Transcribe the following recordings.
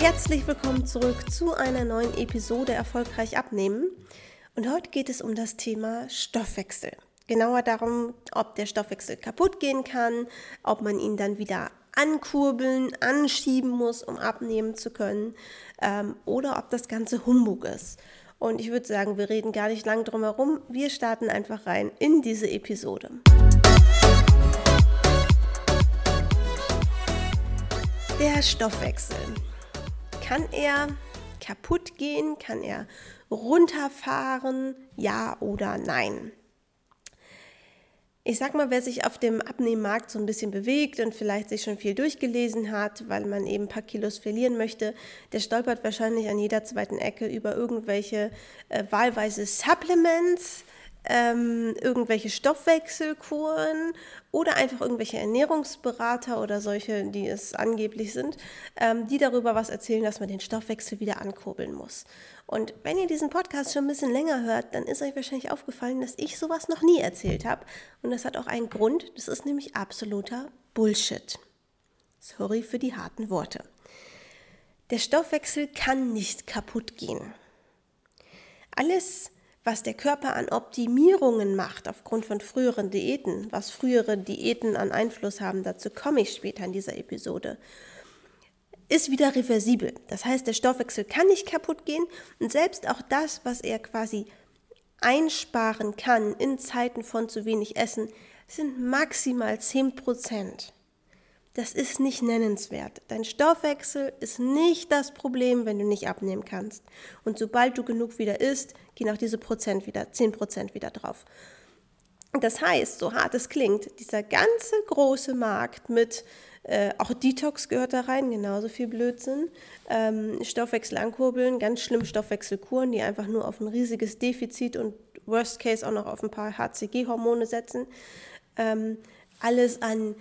Herzlich willkommen zurück zu einer neuen Episode Erfolgreich abnehmen. Und heute geht es um das Thema Stoffwechsel. Genauer darum, ob der Stoffwechsel kaputt gehen kann, ob man ihn dann wieder ankurbeln, anschieben muss, um abnehmen zu können, ähm, oder ob das Ganze Humbug ist. Und ich würde sagen, wir reden gar nicht lang drum herum. Wir starten einfach rein in diese Episode. Der Stoffwechsel. Kann er kaputt gehen? Kann er runterfahren? Ja oder nein? Ich sag mal, wer sich auf dem Abnehmmarkt so ein bisschen bewegt und vielleicht sich schon viel durchgelesen hat, weil man eben ein paar Kilos verlieren möchte, der stolpert wahrscheinlich an jeder zweiten Ecke über irgendwelche äh, wahlweise Supplements, ähm, irgendwelche Stoffwechselkuren oder einfach irgendwelche Ernährungsberater oder solche, die es angeblich sind, ähm, die darüber was erzählen, dass man den Stoffwechsel wieder ankurbeln muss. Und wenn ihr diesen Podcast schon ein bisschen länger hört, dann ist euch wahrscheinlich aufgefallen, dass ich sowas noch nie erzählt habe. Und das hat auch einen Grund, das ist nämlich absoluter Bullshit. Sorry für die harten Worte. Der Stoffwechsel kann nicht kaputt gehen. Alles, was der Körper an Optimierungen macht aufgrund von früheren Diäten, was frühere Diäten an Einfluss haben, dazu komme ich später in dieser Episode, ist wieder reversibel. Das heißt, der Stoffwechsel kann nicht kaputt gehen und selbst auch das, was er quasi einsparen kann in Zeiten von zu wenig Essen, sind maximal 10 Prozent das ist nicht nennenswert. Dein Stoffwechsel ist nicht das Problem, wenn du nicht abnehmen kannst. Und sobald du genug wieder isst, gehen auch diese Prozent wieder, 10 Prozent wieder drauf. Das heißt, so hart es klingt, dieser ganze große Markt mit, äh, auch Detox gehört da rein, genauso viel Blödsinn, ähm, Stoffwechsel ankurbeln, ganz schlimm Stoffwechselkuren, die einfach nur auf ein riesiges Defizit und worst case auch noch auf ein paar HCG-Hormone setzen. Ähm, alles an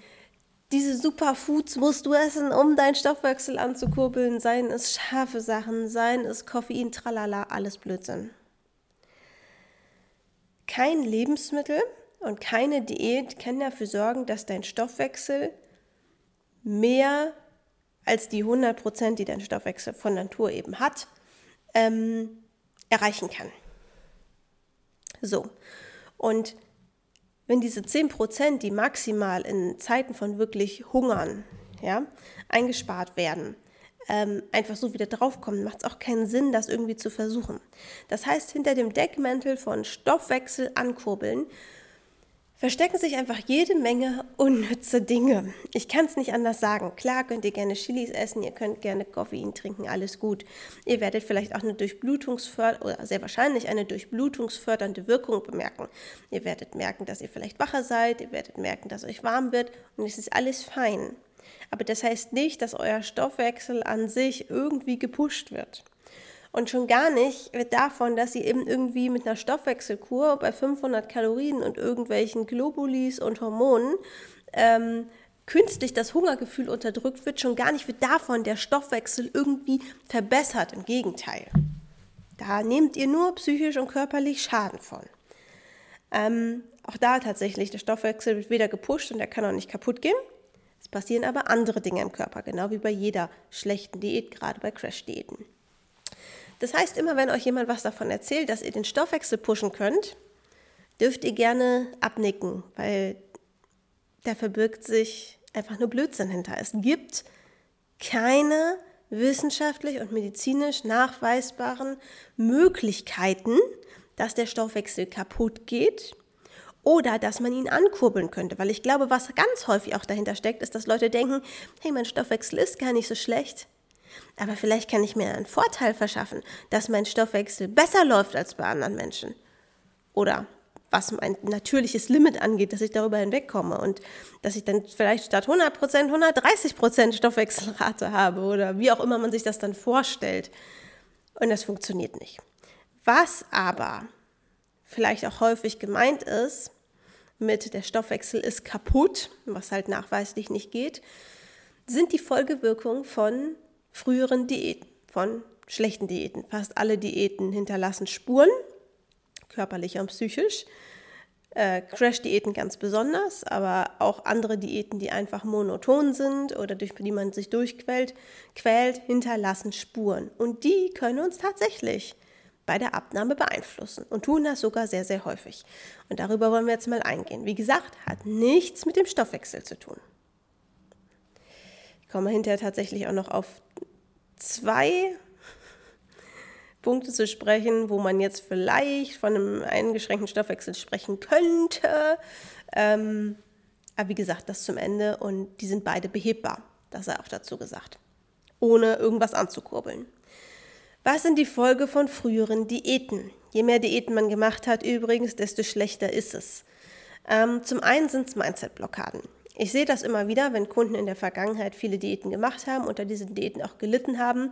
diese Superfoods musst du essen, um deinen Stoffwechsel anzukurbeln. Seien es scharfe Sachen, seien es Koffein, tralala, alles Blödsinn. Kein Lebensmittel und keine Diät kann dafür sorgen, dass dein Stoffwechsel mehr als die 100%, die dein Stoffwechsel von Natur eben hat, ähm, erreichen kann. So, und wenn diese 10 Prozent, die maximal in Zeiten von wirklich Hungern ja, eingespart werden, ähm, einfach so wieder draufkommen, macht es auch keinen Sinn, das irgendwie zu versuchen. Das heißt, hinter dem Deckmantel von Stoffwechsel ankurbeln verstecken sich einfach jede Menge unnütze Dinge. Ich kann es nicht anders sagen. Klar könnt ihr gerne Chilis essen, ihr könnt gerne Koffein trinken, alles gut. Ihr werdet vielleicht auch eine Durchblutungsfördernde oder sehr wahrscheinlich eine durchblutungsfördernde Wirkung bemerken. Ihr werdet merken, dass ihr vielleicht wacher seid, ihr werdet merken, dass euch warm wird und es ist alles fein. Aber das heißt nicht, dass euer Stoffwechsel an sich irgendwie gepusht wird. Und schon gar nicht wird davon, dass sie eben irgendwie mit einer Stoffwechselkur bei 500 Kalorien und irgendwelchen Globulis und Hormonen ähm, künstlich das Hungergefühl unterdrückt wird, schon gar nicht wird davon der Stoffwechsel irgendwie verbessert. Im Gegenteil. Da nehmt ihr nur psychisch und körperlich Schaden von. Ähm, auch da tatsächlich, der Stoffwechsel wird weder gepusht und er kann auch nicht kaputt gehen. Es passieren aber andere Dinge im Körper, genau wie bei jeder schlechten Diät, gerade bei Crash-Diäten. Das heißt, immer wenn euch jemand was davon erzählt, dass ihr den Stoffwechsel pushen könnt, dürft ihr gerne abnicken, weil da verbirgt sich einfach nur Blödsinn hinter. Es gibt keine wissenschaftlich und medizinisch nachweisbaren Möglichkeiten, dass der Stoffwechsel kaputt geht oder dass man ihn ankurbeln könnte. Weil ich glaube, was ganz häufig auch dahinter steckt, ist, dass Leute denken, hey, mein Stoffwechsel ist gar nicht so schlecht. Aber vielleicht kann ich mir einen Vorteil verschaffen, dass mein Stoffwechsel besser läuft als bei anderen Menschen. Oder was mein natürliches Limit angeht, dass ich darüber hinwegkomme und dass ich dann vielleicht statt 100% 130% Stoffwechselrate habe oder wie auch immer man sich das dann vorstellt. Und das funktioniert nicht. Was aber vielleicht auch häufig gemeint ist, mit der Stoffwechsel ist kaputt, was halt nachweislich nicht geht, sind die Folgewirkungen von früheren Diäten, von schlechten Diäten. Fast alle Diäten hinterlassen Spuren, körperlich und psychisch. Äh, Crash-Diäten ganz besonders, aber auch andere Diäten, die einfach monoton sind oder durch die man sich durchquält, quält, hinterlassen Spuren. Und die können uns tatsächlich bei der Abnahme beeinflussen und tun das sogar sehr, sehr häufig. Und darüber wollen wir jetzt mal eingehen. Wie gesagt, hat nichts mit dem Stoffwechsel zu tun. Ich komme hinterher tatsächlich auch noch auf zwei Punkte zu sprechen, wo man jetzt vielleicht von einem eingeschränkten Stoffwechsel sprechen könnte. Ähm, aber wie gesagt, das zum Ende und die sind beide behebbar. Das sei auch dazu gesagt. Ohne irgendwas anzukurbeln. Was sind die Folge von früheren Diäten? Je mehr Diäten man gemacht hat, übrigens, desto schlechter ist es. Ähm, zum einen sind es Mindset-Blockaden. Ich sehe das immer wieder, wenn Kunden in der Vergangenheit viele Diäten gemacht haben, unter diesen Diäten auch gelitten haben,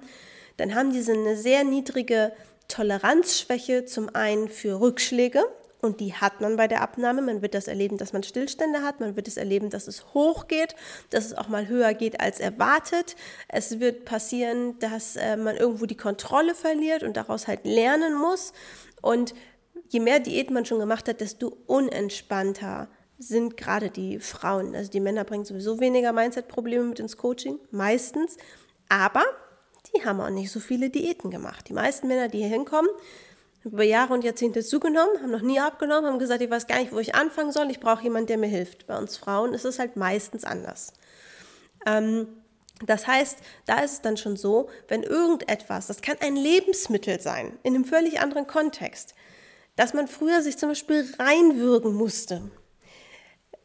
dann haben diese eine sehr niedrige Toleranzschwäche zum einen für Rückschläge und die hat man bei der Abnahme. Man wird das erleben, dass man Stillstände hat, man wird es erleben, dass es hochgeht, dass es auch mal höher geht als erwartet. Es wird passieren, dass äh, man irgendwo die Kontrolle verliert und daraus halt lernen muss. Und je mehr Diät man schon gemacht hat, desto unentspannter sind gerade die Frauen. Also die Männer bringen sowieso weniger Mindset-Probleme mit ins Coaching, meistens. Aber die haben auch nicht so viele Diäten gemacht. Die meisten Männer, die hier hinkommen, haben über Jahre und Jahrzehnte zugenommen, haben noch nie abgenommen, haben gesagt, ich weiß gar nicht, wo ich anfangen soll, ich brauche jemanden, der mir hilft. Bei uns Frauen ist es halt meistens anders. Ähm, das heißt, da ist es dann schon so, wenn irgendetwas, das kann ein Lebensmittel sein, in einem völlig anderen Kontext, dass man früher sich zum Beispiel reinwürgen musste,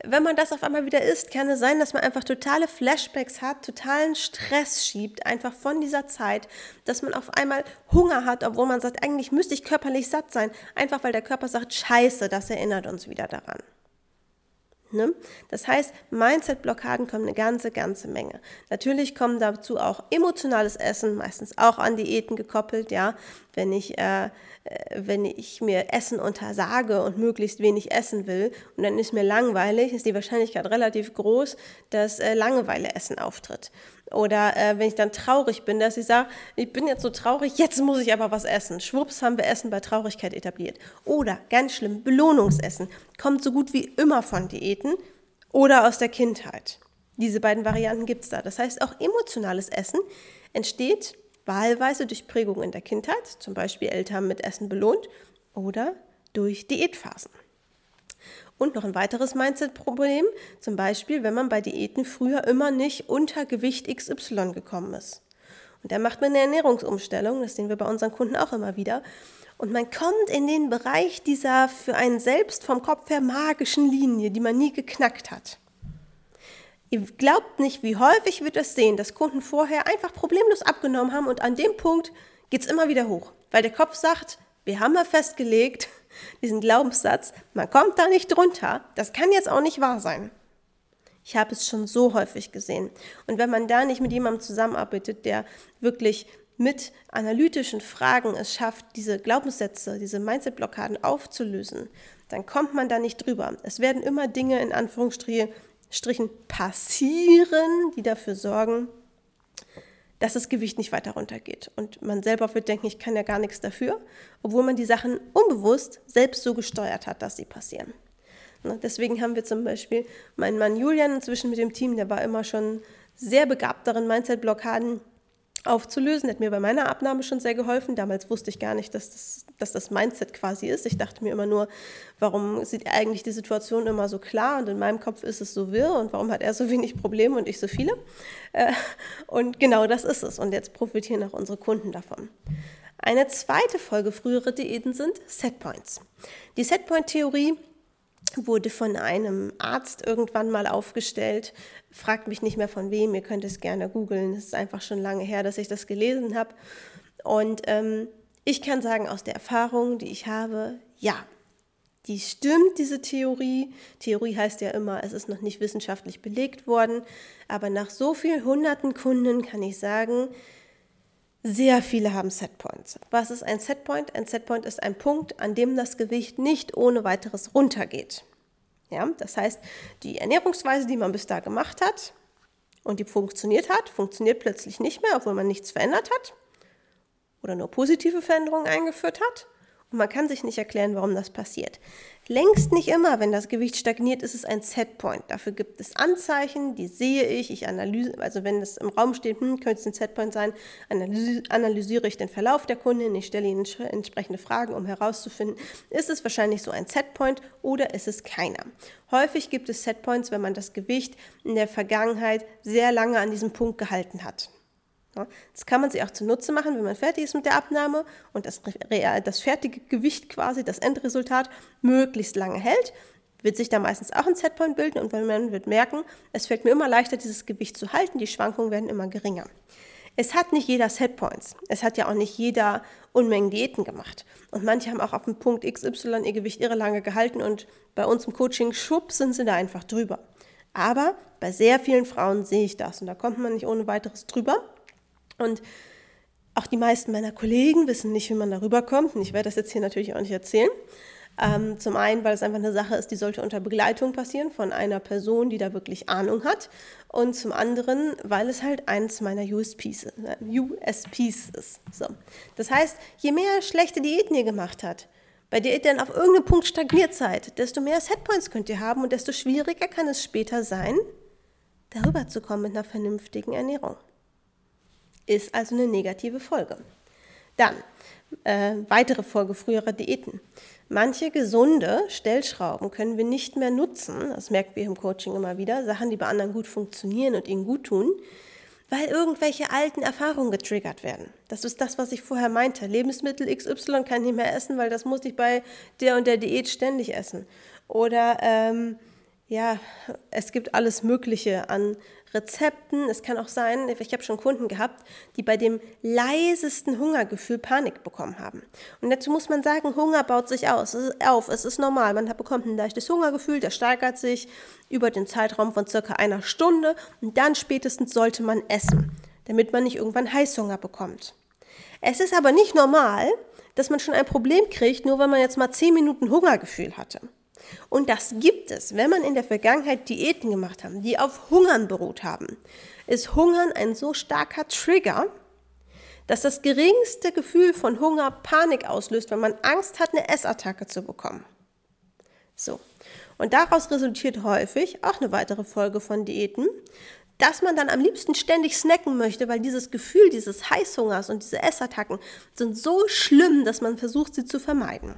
wenn man das auf einmal wieder isst, kann es sein, dass man einfach totale Flashbacks hat, totalen Stress schiebt, einfach von dieser Zeit, dass man auf einmal Hunger hat, obwohl man sagt, eigentlich müsste ich körperlich satt sein, einfach weil der Körper sagt, scheiße, das erinnert uns wieder daran. Ne? Das heißt, Mindset-Blockaden kommen eine ganze, ganze Menge. Natürlich kommen dazu auch emotionales Essen, meistens auch an Diäten gekoppelt, ja. Wenn ich, äh, äh, wenn ich mir Essen untersage und möglichst wenig essen will und dann ist mir langweilig, ist die Wahrscheinlichkeit relativ groß, dass äh, Langeweile-Essen auftritt. Oder äh, wenn ich dann traurig bin, dass ich sage, ich bin jetzt so traurig, jetzt muss ich aber was essen. Schwupps haben wir Essen bei Traurigkeit etabliert. Oder ganz schlimm, Belohnungsessen. Kommt so gut wie immer von Diäten oder aus der Kindheit. Diese beiden Varianten gibt es da. Das heißt, auch emotionales Essen entsteht wahlweise durch Prägung in der Kindheit, zum Beispiel Eltern mit Essen belohnt, oder durch Diätphasen. Und noch ein weiteres Mindset-Problem, zum Beispiel, wenn man bei Diäten früher immer nicht unter Gewicht XY gekommen ist. Und da macht man eine Ernährungsumstellung, das sehen wir bei unseren Kunden auch immer wieder. Und man kommt in den Bereich dieser für einen selbst vom Kopf her magischen Linie, die man nie geknackt hat. Ihr glaubt nicht, wie häufig wir das sehen, dass Kunden vorher einfach problemlos abgenommen haben und an dem Punkt geht es immer wieder hoch, weil der Kopf sagt, wir haben ja festgelegt, diesen Glaubenssatz, man kommt da nicht drunter, das kann jetzt auch nicht wahr sein. Ich habe es schon so häufig gesehen. Und wenn man da nicht mit jemandem zusammenarbeitet, der wirklich mit analytischen Fragen es schafft, diese Glaubenssätze, diese Mindset-Blockaden aufzulösen, dann kommt man da nicht drüber. Es werden immer Dinge in Anführungsstrichen passieren, die dafür sorgen, dass das Gewicht nicht weiter runtergeht. Und man selber wird denken, ich kann ja gar nichts dafür, obwohl man die Sachen unbewusst selbst so gesteuert hat, dass sie passieren. Ne, deswegen haben wir zum Beispiel meinen Mann Julian inzwischen mit dem Team, der war immer schon sehr begabt darin, Mindset-Blockaden aufzulösen. Hat mir bei meiner Abnahme schon sehr geholfen. Damals wusste ich gar nicht, dass das, dass das Mindset quasi ist. Ich dachte mir immer nur, warum sieht eigentlich die Situation immer so klar und in meinem Kopf ist es so wirr und warum hat er so wenig Probleme und ich so viele? Äh, und genau das ist es. Und jetzt profitieren auch unsere Kunden davon. Eine zweite Folge frühere Diäten sind Setpoints. Die Setpoint-Theorie wurde von einem Arzt irgendwann mal aufgestellt. Fragt mich nicht mehr von wem, ihr könnt es gerne googeln. Es ist einfach schon lange her, dass ich das gelesen habe. Und ähm, ich kann sagen, aus der Erfahrung, die ich habe, ja, die stimmt, diese Theorie. Theorie heißt ja immer, es ist noch nicht wissenschaftlich belegt worden. Aber nach so vielen hunderten Kunden kann ich sagen, sehr viele haben Setpoints. Was ist ein Setpoint? Ein Setpoint ist ein Punkt, an dem das Gewicht nicht ohne weiteres runtergeht. Ja, das heißt, die Ernährungsweise, die man bis da gemacht hat und die funktioniert hat, funktioniert plötzlich nicht mehr, obwohl man nichts verändert hat oder nur positive Veränderungen eingeführt hat. Und man kann sich nicht erklären, warum das passiert. Längst nicht immer, wenn das Gewicht stagniert, ist es ein Setpoint. Dafür gibt es Anzeichen, die sehe ich. Ich analyse, also wenn es im Raum steht, hm, könnte es ein Setpoint sein, analysiere ich den Verlauf der Kundin, ich stelle ihnen entsprechende Fragen, um herauszufinden, ist es wahrscheinlich so ein Setpoint oder ist es keiner. Häufig gibt es Setpoints, wenn man das Gewicht in der Vergangenheit sehr lange an diesem Punkt gehalten hat. Das kann man sich auch zunutze machen, wenn man fertig ist mit der Abnahme und das, das fertige Gewicht quasi, das Endresultat, möglichst lange hält. Wird sich da meistens auch ein Setpoint bilden und man wird merken, es fällt mir immer leichter, dieses Gewicht zu halten, die Schwankungen werden immer geringer. Es hat nicht jeder Setpoints. Es hat ja auch nicht jeder Unmengen Diäten gemacht. Und manche haben auch auf dem Punkt XY ihr Gewicht irre lange gehalten und bei uns im Coaching, schwupp, sind sie da einfach drüber. Aber bei sehr vielen Frauen sehe ich das und da kommt man nicht ohne weiteres drüber. Und auch die meisten meiner Kollegen wissen nicht, wie man darüber kommt. Und ich werde das jetzt hier natürlich auch nicht erzählen. Ähm, zum einen, weil es einfach eine Sache ist, die sollte unter Begleitung passieren von einer Person, die da wirklich Ahnung hat. Und zum anderen, weil es halt eins meiner USPs, USPs ist. So. Das heißt, je mehr schlechte Diäten ihr gemacht habt, bei der ihr dann auf irgendeinem Punkt stagniert seid, desto mehr Setpoints könnt ihr haben und desto schwieriger kann es später sein, darüber zu kommen mit einer vernünftigen Ernährung ist also eine negative Folge. Dann äh, weitere Folge früherer Diäten. Manche gesunde Stellschrauben können wir nicht mehr nutzen, das merken wir im Coaching immer wieder, Sachen, die bei anderen gut funktionieren und ihnen gut tun, weil irgendwelche alten Erfahrungen getriggert werden. Das ist das, was ich vorher meinte. Lebensmittel XY kann ich nicht mehr essen, weil das muss ich bei der und der Diät ständig essen. Oder ähm, ja, es gibt alles Mögliche an Rezepten. Es kann auch sein, ich habe schon Kunden gehabt, die bei dem leisesten Hungergefühl Panik bekommen haben. Und dazu muss man sagen, Hunger baut sich aus, auf. Es ist normal. Man bekommt ein leichtes Hungergefühl, der steigert sich über den Zeitraum von circa einer Stunde und dann spätestens sollte man essen, damit man nicht irgendwann Heißhunger bekommt. Es ist aber nicht normal, dass man schon ein Problem kriegt, nur weil man jetzt mal zehn Minuten Hungergefühl hatte. Und das gibt es, wenn man in der Vergangenheit Diäten gemacht hat, die auf Hungern beruht haben. Ist Hungern ein so starker Trigger, dass das geringste Gefühl von Hunger Panik auslöst, wenn man Angst hat, eine Essattacke zu bekommen. So. Und daraus resultiert häufig auch eine weitere Folge von Diäten, dass man dann am liebsten ständig snacken möchte, weil dieses Gefühl dieses Heißhungers und diese Essattacken sind so schlimm, dass man versucht, sie zu vermeiden.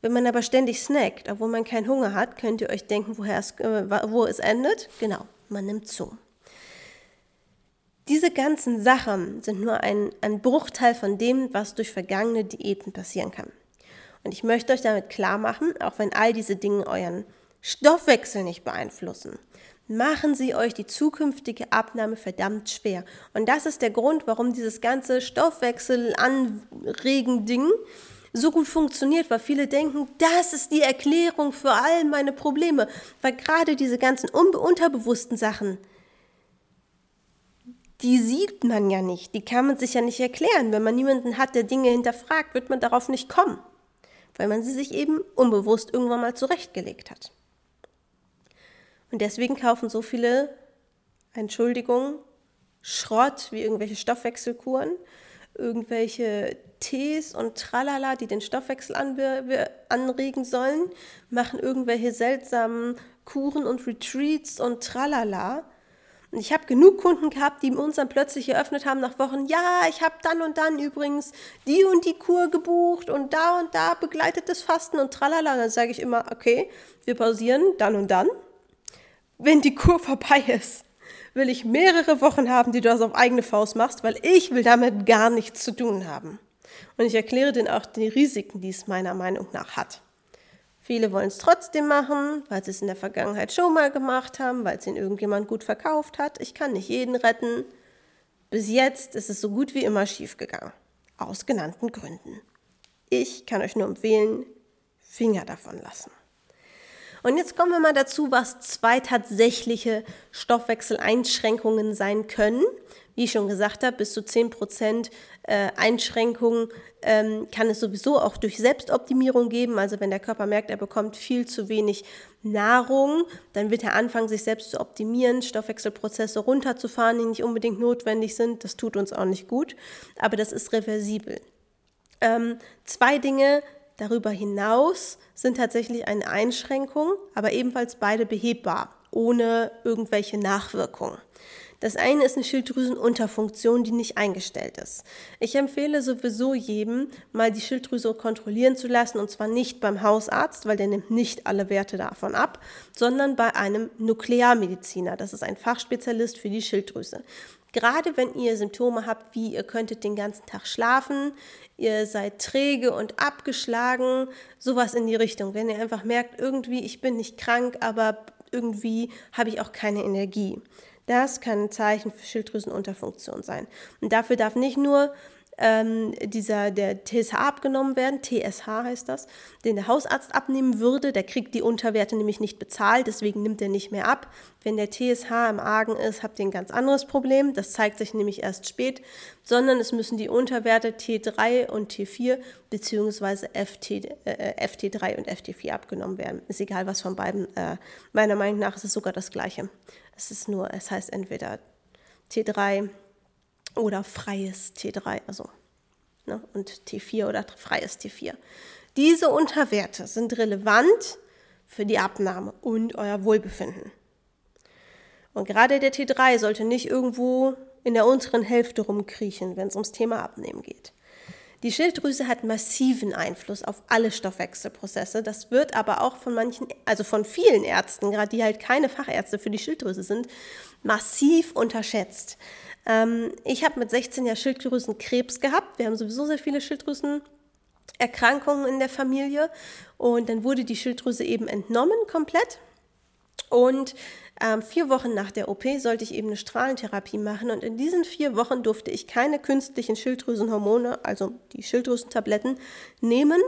Wenn man aber ständig snackt, obwohl man keinen Hunger hat, könnt ihr euch denken, woher es, äh, wo es endet. Genau, man nimmt zu. Diese ganzen Sachen sind nur ein, ein Bruchteil von dem, was durch vergangene Diäten passieren kann. Und ich möchte euch damit klar machen, auch wenn all diese Dinge euren Stoffwechsel nicht beeinflussen, machen sie euch die zukünftige Abnahme verdammt schwer. Und das ist der Grund, warum dieses ganze Stoffwechsel-Anregen-Ding so gut funktioniert, weil viele denken, das ist die Erklärung für all meine Probleme. Weil gerade diese ganzen unterbewussten Sachen, die sieht man ja nicht, die kann man sich ja nicht erklären. Wenn man niemanden hat, der Dinge hinterfragt, wird man darauf nicht kommen, weil man sie sich eben unbewusst irgendwann mal zurechtgelegt hat. Und deswegen kaufen so viele, Entschuldigung, Schrott wie irgendwelche Stoffwechselkuren, irgendwelche Tees und Tralala, die den Stoffwechsel anregen sollen, machen irgendwelche seltsamen Kuren und Retreats und Tralala. Und ich habe genug Kunden gehabt, die uns dann plötzlich eröffnet haben nach Wochen, ja, ich habe dann und dann übrigens die und die Kur gebucht und da und da begleitet das Fasten und tralala. Und dann sage ich immer, okay, wir pausieren dann und dann. Wenn die Kur vorbei ist, will ich mehrere Wochen haben, die du das auf eigene Faust machst, weil ich will damit gar nichts zu tun haben. Und ich erkläre denen auch die Risiken, die es meiner Meinung nach hat. Viele wollen es trotzdem machen, weil sie es in der Vergangenheit schon mal gemacht haben, weil es ihnen irgendjemand gut verkauft hat. Ich kann nicht jeden retten. Bis jetzt ist es so gut wie immer schiefgegangen. Aus genannten Gründen. Ich kann euch nur empfehlen, Finger davon lassen. Und jetzt kommen wir mal dazu, was zwei tatsächliche Stoffwechseleinschränkungen sein können. Wie ich schon gesagt habe, bis zu 10% äh, Einschränkungen ähm, kann es sowieso auch durch Selbstoptimierung geben. Also wenn der Körper merkt, er bekommt viel zu wenig Nahrung, dann wird er anfangen, sich selbst zu optimieren, Stoffwechselprozesse runterzufahren, die nicht unbedingt notwendig sind. Das tut uns auch nicht gut, aber das ist reversibel. Ähm, zwei Dinge Darüber hinaus sind tatsächlich eine Einschränkung, aber ebenfalls beide behebbar, ohne irgendwelche Nachwirkungen. Das eine ist eine Schilddrüsenunterfunktion, die nicht eingestellt ist. Ich empfehle sowieso jedem, mal die Schilddrüse kontrollieren zu lassen und zwar nicht beim Hausarzt, weil der nimmt nicht alle Werte davon ab, sondern bei einem Nuklearmediziner. Das ist ein Fachspezialist für die Schilddrüse. Gerade wenn ihr Symptome habt, wie ihr könntet den ganzen Tag schlafen, ihr seid träge und abgeschlagen, sowas in die Richtung. Wenn ihr einfach merkt, irgendwie, ich bin nicht krank, aber irgendwie habe ich auch keine Energie. Das kann ein Zeichen für Schilddrüsenunterfunktion sein. Und dafür darf nicht nur ähm, dieser, der TSH abgenommen werden, TSH heißt das, den der Hausarzt abnehmen würde. Der kriegt die Unterwerte nämlich nicht bezahlt, deswegen nimmt er nicht mehr ab. Wenn der TSH im Argen ist, habt ihr ein ganz anderes Problem. Das zeigt sich nämlich erst spät, sondern es müssen die Unterwerte T3 und T4 bzw. FT, äh, FT3 und FT4 abgenommen werden. Ist egal, was von beiden. Äh, meiner Meinung nach ist es sogar das Gleiche. Es ist nur, es heißt entweder T3 oder freies T3, also ne, und T4 oder freies T4. Diese Unterwerte sind relevant für die Abnahme und euer Wohlbefinden. Und gerade der T3 sollte nicht irgendwo in der unteren Hälfte rumkriechen, wenn es ums Thema Abnehmen geht. Die Schilddrüse hat massiven Einfluss auf alle Stoffwechselprozesse. Das wird aber auch von manchen, also von vielen Ärzten, gerade die halt keine Fachärzte für die Schilddrüse sind, massiv unterschätzt. Ähm, ich habe mit 16 Jahren Schilddrüsenkrebs gehabt. Wir haben sowieso sehr viele Schilddrüsenerkrankungen in der Familie. Und dann wurde die Schilddrüse eben entnommen komplett. Und ähm, vier Wochen nach der OP sollte ich eben eine Strahlentherapie machen und in diesen vier Wochen durfte ich keine künstlichen Schilddrüsenhormone, also die Schilddrüsentabletten, nehmen,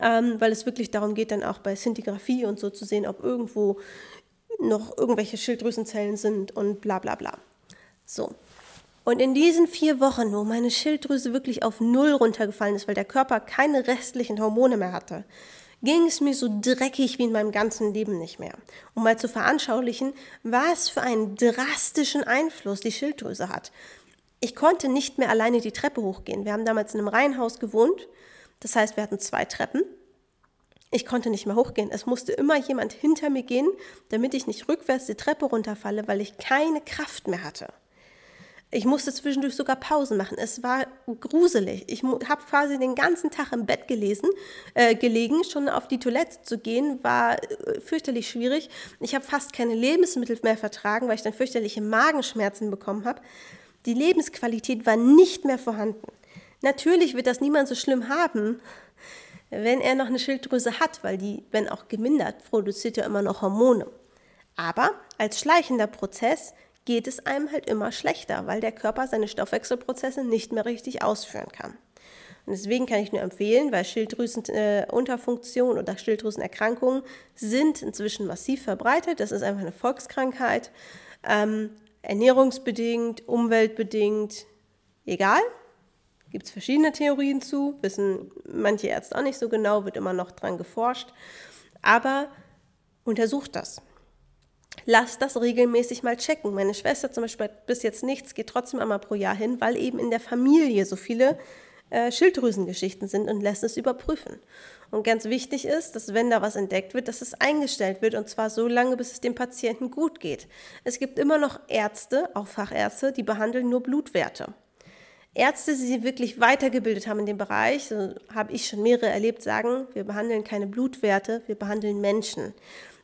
ähm, weil es wirklich darum geht, dann auch bei Szintigraphie und so zu sehen, ob irgendwo noch irgendwelche Schilddrüsenzellen sind und bla bla bla. So. Und in diesen vier Wochen, wo meine Schilddrüse wirklich auf Null runtergefallen ist, weil der Körper keine restlichen Hormone mehr hatte, ging es mir so dreckig wie in meinem ganzen Leben nicht mehr. Um mal zu veranschaulichen, was für einen drastischen Einfluss die Schilddrüse hat. Ich konnte nicht mehr alleine die Treppe hochgehen. Wir haben damals in einem Reihenhaus gewohnt. Das heißt, wir hatten zwei Treppen. Ich konnte nicht mehr hochgehen. Es musste immer jemand hinter mir gehen, damit ich nicht rückwärts die Treppe runterfalle, weil ich keine Kraft mehr hatte. Ich musste zwischendurch sogar Pausen machen. Es war gruselig. Ich habe quasi den ganzen Tag im Bett gelesen, äh, gelegen. Schon auf die Toilette zu gehen war äh, fürchterlich schwierig. Ich habe fast keine Lebensmittel mehr vertragen, weil ich dann fürchterliche Magenschmerzen bekommen habe. Die Lebensqualität war nicht mehr vorhanden. Natürlich wird das niemand so schlimm haben, wenn er noch eine Schilddrüse hat, weil die, wenn auch gemindert, produziert ja immer noch Hormone. Aber als schleichender Prozess geht es einem halt immer schlechter, weil der Körper seine Stoffwechselprozesse nicht mehr richtig ausführen kann. Und deswegen kann ich nur empfehlen, weil Schilddrüsenunterfunktion äh, oder Schilddrüsenerkrankungen sind inzwischen massiv verbreitet. Das ist einfach eine Volkskrankheit. Ähm, ernährungsbedingt, umweltbedingt, egal. Gibt es verschiedene Theorien zu, wissen manche Ärzte auch nicht so genau, wird immer noch dran geforscht. Aber untersucht das lass das regelmäßig mal checken. Meine Schwester zum Beispiel hat bis jetzt nichts, geht trotzdem einmal pro Jahr hin, weil eben in der Familie so viele äh, Schilddrüsengeschichten sind und lässt es überprüfen. Und ganz wichtig ist, dass wenn da was entdeckt wird, dass es eingestellt wird und zwar so lange, bis es dem Patienten gut geht. Es gibt immer noch Ärzte, auch Fachärzte, die behandeln nur Blutwerte. Ärzte, die sich wirklich weitergebildet haben in dem Bereich, so habe ich schon mehrere erlebt, sagen, wir behandeln keine Blutwerte, wir behandeln Menschen.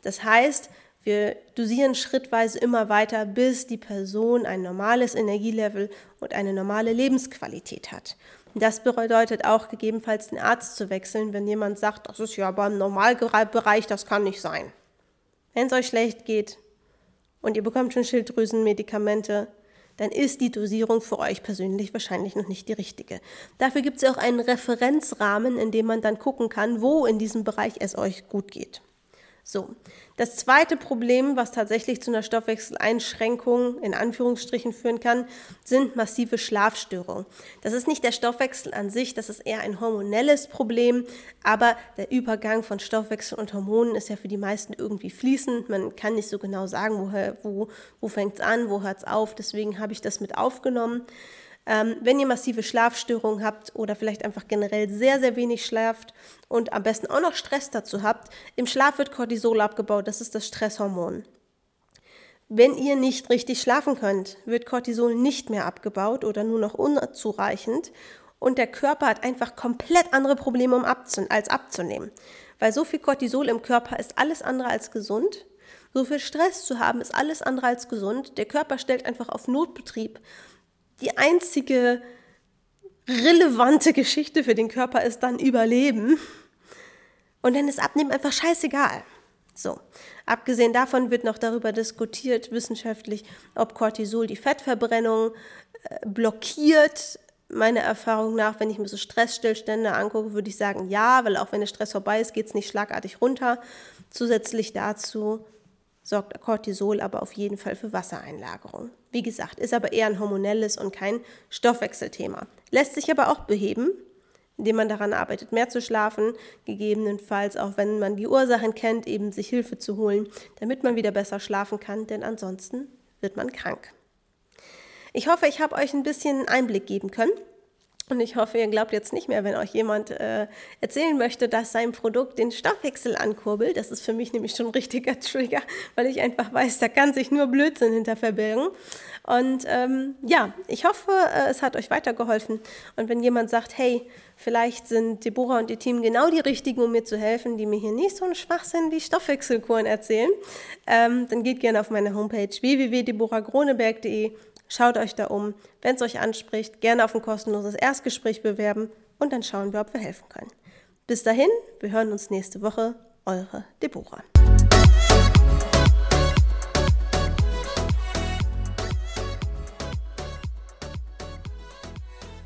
Das heißt, wir dosieren schrittweise immer weiter, bis die Person ein normales Energielevel und eine normale Lebensqualität hat. Das bedeutet auch gegebenenfalls den Arzt zu wechseln, wenn jemand sagt, das ist ja aber im Normalbereich, das kann nicht sein. Wenn es euch schlecht geht und ihr bekommt schon Schilddrüsenmedikamente, dann ist die Dosierung für euch persönlich wahrscheinlich noch nicht die richtige. Dafür gibt es auch einen Referenzrahmen, in dem man dann gucken kann, wo in diesem Bereich es euch gut geht. So, das zweite Problem, was tatsächlich zu einer Stoffwechseleinschränkung in Anführungsstrichen führen kann, sind massive Schlafstörungen. Das ist nicht der Stoffwechsel an sich, das ist eher ein hormonelles Problem, aber der Übergang von Stoffwechsel und Hormonen ist ja für die meisten irgendwie fließend. Man kann nicht so genau sagen, woher, wo, wo fängt es an, wo hört es auf, deswegen habe ich das mit aufgenommen. Ähm, wenn ihr massive Schlafstörungen habt oder vielleicht einfach generell sehr, sehr wenig schlaft und am besten auch noch Stress dazu habt, im Schlaf wird Cortisol abgebaut, das ist das Stresshormon. Wenn ihr nicht richtig schlafen könnt, wird Cortisol nicht mehr abgebaut oder nur noch unzureichend und der Körper hat einfach komplett andere Probleme um abzun als abzunehmen. Weil so viel Cortisol im Körper ist alles andere als gesund. So viel Stress zu haben ist alles andere als gesund. Der Körper stellt einfach auf Notbetrieb. Die einzige relevante Geschichte für den Körper ist dann Überleben. Und dann ist Abnehmen einfach scheißegal. So, abgesehen davon wird noch darüber diskutiert, wissenschaftlich, ob Cortisol die Fettverbrennung äh, blockiert, meiner Erfahrung nach, wenn ich mir so Stressstillstände angucke, würde ich sagen, ja, weil auch wenn der Stress vorbei ist, geht es nicht schlagartig runter. Zusätzlich dazu sorgt Cortisol aber auf jeden Fall für Wassereinlagerung. Wie gesagt, ist aber eher ein hormonelles und kein Stoffwechselthema. Lässt sich aber auch beheben, indem man daran arbeitet, mehr zu schlafen, gegebenenfalls auch wenn man die Ursachen kennt, eben sich Hilfe zu holen, damit man wieder besser schlafen kann, denn ansonsten wird man krank. Ich hoffe, ich habe euch ein bisschen Einblick geben können. Und ich hoffe, ihr glaubt jetzt nicht mehr, wenn euch jemand äh, erzählen möchte, dass sein Produkt den Stoffwechsel ankurbelt. Das ist für mich nämlich schon ein richtiger Trigger, weil ich einfach weiß, da kann sich nur Blödsinn hinter verbergen. Und ähm, ja, ich hoffe, äh, es hat euch weitergeholfen. Und wenn jemand sagt, hey, vielleicht sind Deborah und ihr Team genau die richtigen, um mir zu helfen, die mir hier nicht so einen Schwachsinn wie Stoffwechselkuren erzählen, ähm, dann geht gerne auf meine Homepage www.deborahgroneberg.de Schaut euch da um. Wenn es euch anspricht, gerne auf ein kostenloses Erstgespräch bewerben und dann schauen wir, ob wir helfen können. Bis dahin, wir hören uns nächste Woche. Eure Deborah.